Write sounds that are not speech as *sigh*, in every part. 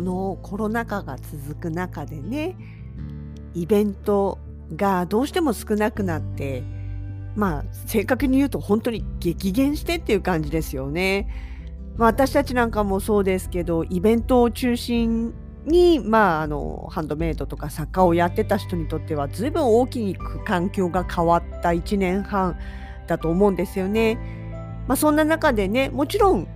このコロナ禍が続く中でねイベントがどうしても少なくなってまあ正確に言うと本当に激減してっていう感じですよね。まあ、私たちなんかもそうですけどイベントを中心に、まあ、あのハンドメイドとか作家をやってた人にとっては随分大きく環境が変わった1年半だと思うんですよね。まあ、そんな中でねもちろん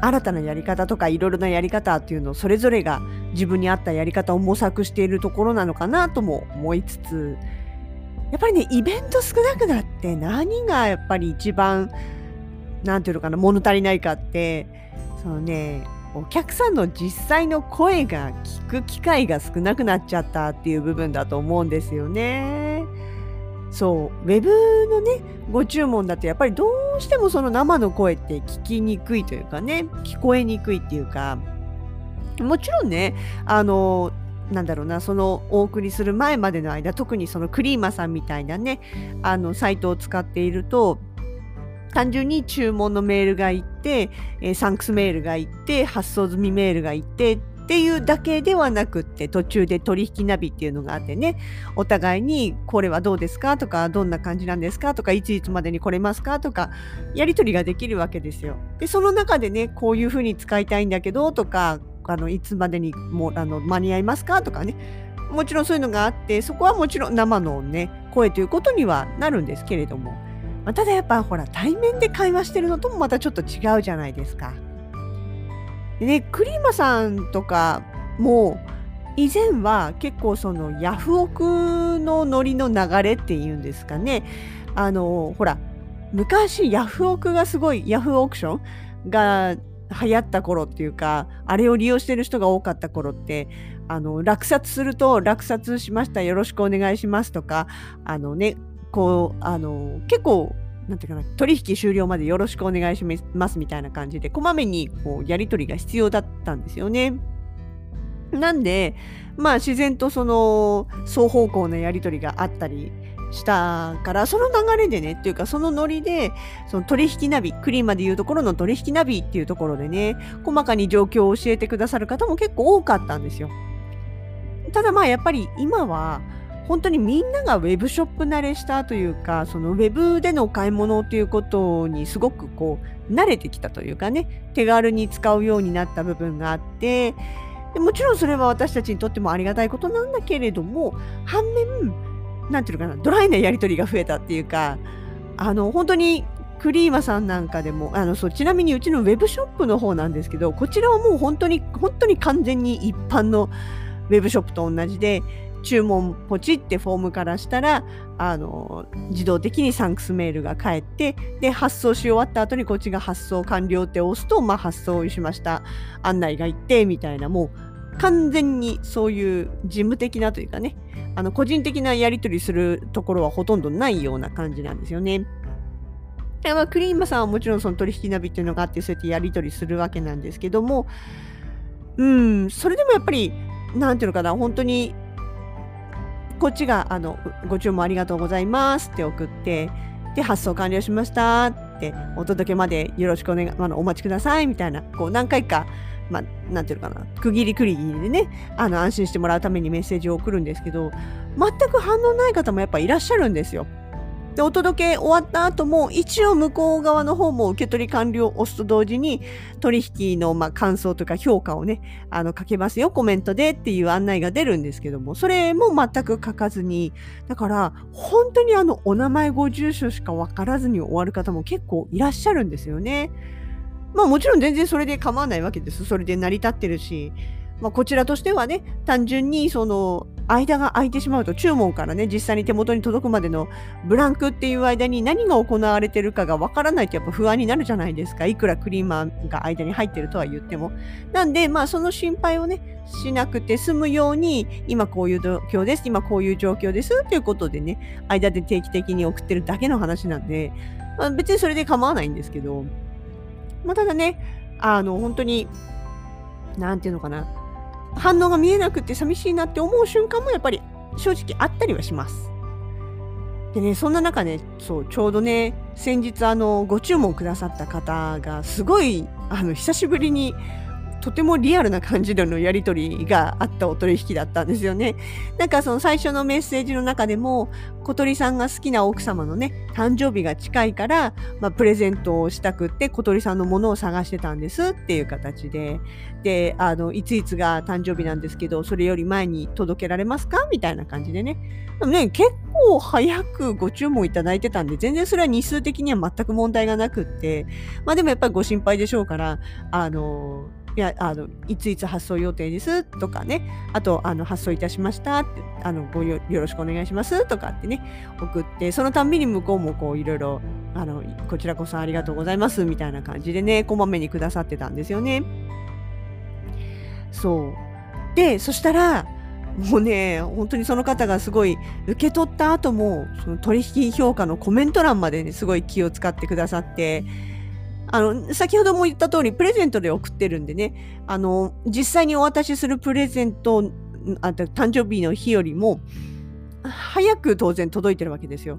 新たなやり方とかいろいろなやり方っていうのをそれぞれが自分に合ったやり方を模索しているところなのかなとも思いつつやっぱりねイベント少なくなって何がやっぱり一番なんていうのかな物足りないかってそのねお客さんの実際の声が聞く機会が少なくなっちゃったっていう部分だと思うんですよね。そう。ウェブのねご注文だとやっぱりどうしてもその生の声って聞きにくいというかね聞こえにくいっていうか。もちろんねあのなんだろうなそのお送りする前までの間特にそのクリーマさんみたいなねあのサイトを使っていると単純に注文のメールが行って、えーサンクスメールが行って発送済みメールが行ってっていうだけではなくって途中で取引ナビっていうのがあってねお互いにこれはどうですかとかどんな感じなんですかとかいついつまでに来れますかとかやり取りができるわけですよ。でその中でねこういうふうに使いたいんだけどとかあのいつまでにもあの間に合いますかとかねもちろんそういうのがあってそこはもちろん生のね声ということにはなるんですけれども、まあただやっぱほら対面で会話してるのともまたちょっと違うじゃないですか。でクリーマさんとかも以前は結構そのヤフオクのノリの流れっていうんですかね。あのほら昔ヤフオクがすごいヤフオークションが流行った頃っていうかあれを利用してる人が多かった頃ってあの落札すると落札しましたよろしくお願いしますとかあのねこうあの結構なんていうかな取引終了までよろしくお願いしますみたいな感じでこまめにこうやり取りが必要だったんですよね。なんでまあ自然とその双方向のやり取りがあったりしたからその流れでねっていうかそのノリでその取引ナビクリーマでいうところの取引ナビっていうところでね細かに状況を教えてくださる方も結構多かったんですよ。ただまあやっぱり今は本当にみんながウェブショップ慣れしたというかそのウェブでの買い物ということにすごくこう慣れてきたというかね手軽に使うようになった部分があってでもちろんそれは私たちにとってもありがたいことなんだけれども反面なんていうのかなドライなやり取りが増えたっていうかあの本当にクリーマさんなんかでもあのそうちなみにうちのウェブショップの方なんですけどこちらはもう本当に本当に完全に一般のウェブショップと同じで注文ポチってフォームからしたらあの自動的にサンクスメールが返ってで発送し終わった後にこっちが発送完了って押すと、まあ、発送しました。案内が行ってみたいな。もう完全にそういう事務的なというかね。あの個人的なやり取りするところはほとんどないような感じなんですよね。でまあ、クリーマさんはもちろんその取引ナビっていうのがあってそうやってやり取りするわけなんですけども。うんそれでもやっぱりなんていうのかな本当にこっちがあのご注文ありがとうございますって送ってで発送完了しましたってお届けまでよろしくお願いあのお待ちくださいみたいなこう何回かまあ、なんていうのかな区切り区切りでねあの安心してもらうためにメッセージを送るんですけど全く反応ない方もやっぱいらっしゃるんですよ。でお届け終わった後も一応向こう側の方も受け取り完了を押すと同時に取引のま感想とか評価をねあの書けますよコメントでっていう案内が出るんですけどもそれも全く書かずにだから本当にあのお名前ご住所しか分からずに終わる方も結構いらっしゃるんですよね。まあもちろん全然それで構わないわけです。それで成り立ってるし、まあこちらとしてはね、単純にその間が空いてしまうと注文からね実際に手元に届くまでのブランクっていう間に何が行われてるかがわからないとやっぱ不安になるじゃないですか。いくらクリーマーが間に入ってるとは言っても。なんでまあその心配をねしなくて済むように今こういう状況です今こういう状況ですということでね間で定期的に送ってるだけの話なんで、まあ、別にそれで構わないんですけど。まあ、ただねあの本当に何て言うのかな。反応が見えなくて寂しいなって思う瞬間もやっぱり正直あったりはします。でね、そんな中ね、そう、ちょうどね、先日あの、ご注文くださった方が、すごい、あの、久しぶりにとてもリアルな感じでのやり取りがあったお取引だったんですよね。なんかその最初のメッセージの中でも小鳥さんが好きな奥様のね誕生日が近いから、まあ、プレゼントをしたくって小鳥さんのものを探してたんですっていう形で。であのいついつが誕生日なんですけどそれより前に届けられますか？みたいな感じでね。でもね結構早くご注文いただいてたんで全然それは日数的には全く問題がなくって。まあでもやっぱりご心配でしょうからあのいやあのいついつ発送予定ですとかね。あとあの発送いたしました。ってあのごよろしくお願いしますとかってね送ってそのたんびに向こうもこういろいろあのこちらこそありがとうございますみたいな感じでねこまめにくださってたんですよね。そう。でそしたらもうね本当にその方がすごい受け取った後もその取引評価のコメント欄までねすごい気を使ってくださってあの、先ほども言った通り、プレゼントで送ってるんでね、あの、実際にお渡しするプレゼント、あ誕生日の日よりも、早く当然届いてるわけですよ。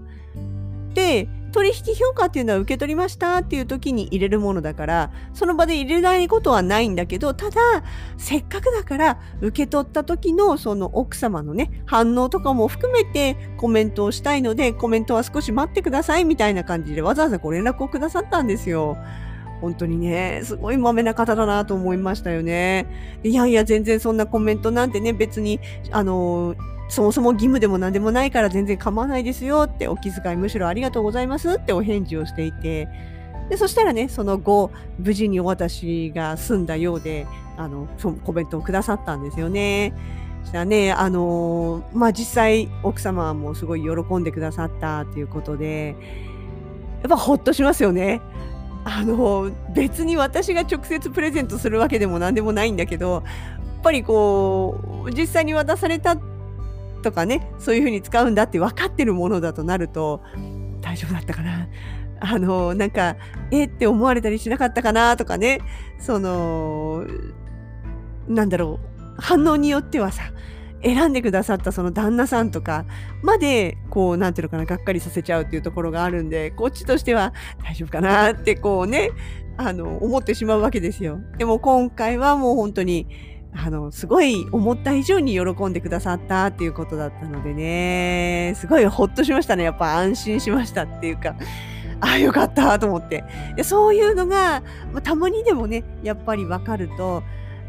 で、取引評価っていうのは受け取りましたっていう時に入れるものだから、その場で入れないことはないんだけど、ただ、せっかくだから受け取った時のその奥様のね、反応とかも含めてコメントをしたいので、コメントは少し待ってくださいみたいな感じでわざわざご連絡をくださったんですよ。本当にね、すごいまめな方だなと思いましたよね。いやいや、全然そんなコメントなんてね、別に、あのそもそも義務でも何でもないから全然構わないですよってお気遣いむしろありがとうございますってお返事をしていてでそしたらねその後無事にお渡しが済んだようであのそコメントをくださったんですよね。したらねあのまあ実際奥様もすごい喜んでくださったということでやっぱほっとしますよね。あの別に私が直接プレゼントするわけでも何でもないんだけどやっぱりこう実際に渡されたっとかねそういうふうに使うんだって分かってるものだとなると大丈夫だったかな？あのなんかえって思われたりしなかったかなとかね？そのなんだろう。反応によってはさ選んでくださったその旦那さんとかまでこうなんていうのかながっかりさせちゃうっていうところがあるんでこっちとしては大丈夫かなってこうねあの思ってしまうわけですよ。でも今回はもう本当にあの、すごい思った以上に喜んでくださったっていうことだったのでね、すごいほっとしましたね。やっぱ安心しましたっていうか、あ *laughs* あ、よかったと思って。でそういうのが、まあ、たまにでもね、やっぱりわかると、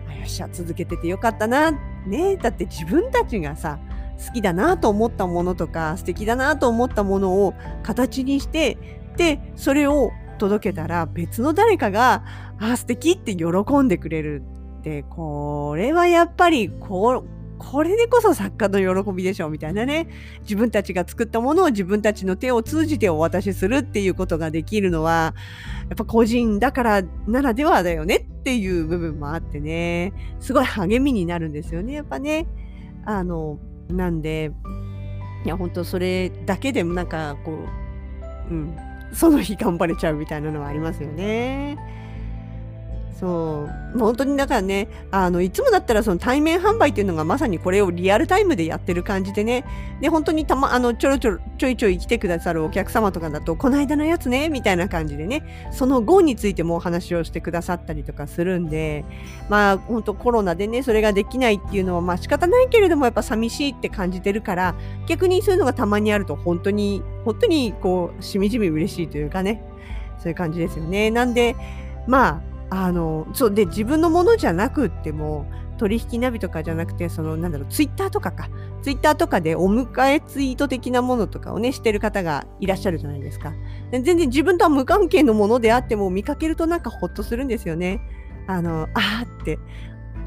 あよっしゃ、続けててよかったな。ねだって自分たちがさ、好きだなと思ったものとか、素敵だなと思ったものを形にして、で、それを届けたら別の誰かが、ああ、素敵って喜んでくれるこれはやっぱりここれでこそ作家の喜びでしょうみたいなね自分たちが作ったものを自分たちの手を通じてお渡しするっていうことができるのはやっぱ個人だからならではだよねっていう部分もあってねすごい励みになるんですよねやっぱね。あのなんでいや本当それだけでもなんかこううんその日頑張れちゃうみたいなのはありますよね。そう。本当にだからね、あの、いつもだったらその対面販売っていうのがまさにこれをリアルタイムでやってる感じでね、で、本当にたま、あの、ちょろちょろ、ちょいちょい来てくださるお客様とかだと、この間のやつね、みたいな感じでね、その後についてもお話をしてくださったりとかするんで、まあ、本当コロナでね、それができないっていうのは、まあ仕方ないけれども、やっぱ寂しいって感じてるから、逆にそういうのがたまにあると、本当に、本当にこう、しみじみ嬉しいというかね、そういう感じですよね。なんで、まあ、あのそうで自分のものじゃなくっても取引ナビとかじゃなくてそのなんだろうツイッターとかか。ツイッターとかでお迎えツイート的なものとかをねしてる方がいらっしゃるじゃないですか。全然自分とは無関係のものであっても見かけるとなんかほっとするんですよね。あのあーって。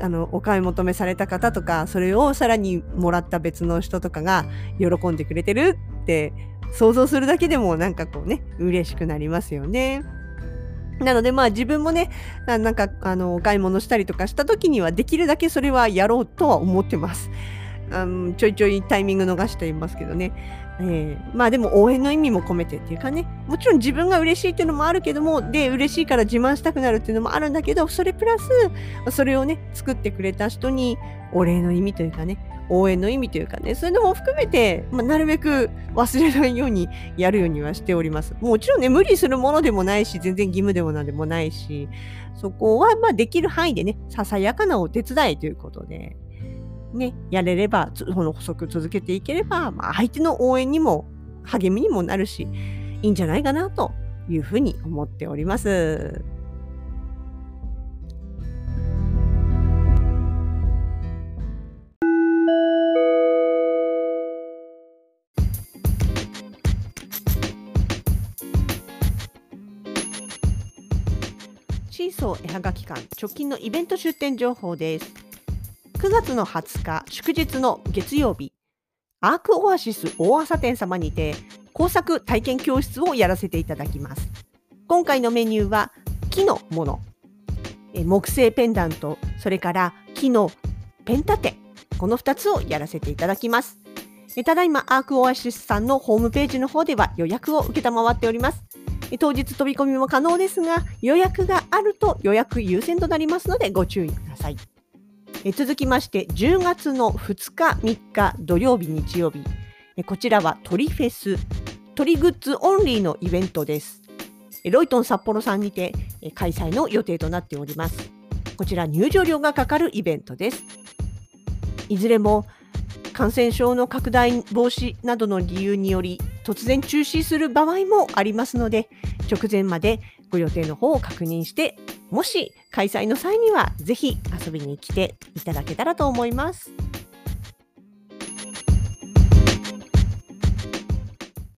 あのお買い求めされた方とかそれをさらにもらった別の人とかが喜んでくれてるって想像するだけでもなんかこうね嬉しくなりますよね。なのでまあ自分もねなんかあのお買い物したりとかした時にはできるだけそれはやろうとは思ってます。うん、ちょいちょいタイミング逃していますけどね。えー、まあでも応援の意味も込めてっていうかねもちろん自分が嬉しいっていうのもあるけどもで嬉しいから自慢したくなるっていうのもあるんだけどそれプラスそれをね作ってくれた人にお礼の意味というかね応援の意味というかねそういうのも含めて、まあ、なるべく忘れないようにやるようにはしておりますもちろんね無理するものでもないし全然義務でもなんでもないしそこはまあできる範囲でねささやかなお手伝いということでね、やれれば、その補足続けていければ、まあ、相手の応援にも励みにもなるし、いいんじゃないかなというふうに思っております。絵はがき館直近のイベント出店情報です。9月の20日祝日の月曜日、アークオアシス大朝店様にて工作体験教室をやらせていただきます。今回のメニューは木のもの、木製ペンダント、それから木のペン立て、この2つをやらせていただきます。ただいまアークオアシスさんのホームページの方では予約を受けたまわっております。当日飛び込みも可能ですが、予約があると予約優先となりますのでご注意ください。え続きまして10月の2日3日土曜日日曜日。こちらは鳥フェス鳥グッズオンリーのイベントです。ロイトン札幌さんにて開催の予定となっております。こちら入場料がかかるイベントです。いずれも感染症の拡大防止などの理由により突然中止する場合もありますので直前までご予定の方を確認してもし開催の際にはぜひ遊びに来ていただけたらと思います。